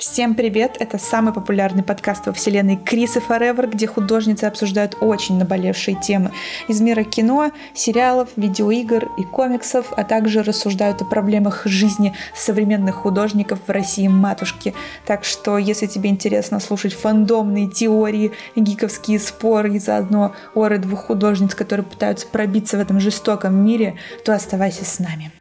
Всем привет! Это самый популярный подкаст во вселенной Крис и Forever, где художницы обсуждают очень наболевшие темы из мира кино, сериалов, видеоигр и комиксов, а также рассуждают о проблемах жизни современных художников в России матушки. Так что, если тебе интересно слушать фандомные теории, гиковские споры и заодно оры двух художниц, которые пытаются пробиться в этом жестоком мире, то оставайся с нами.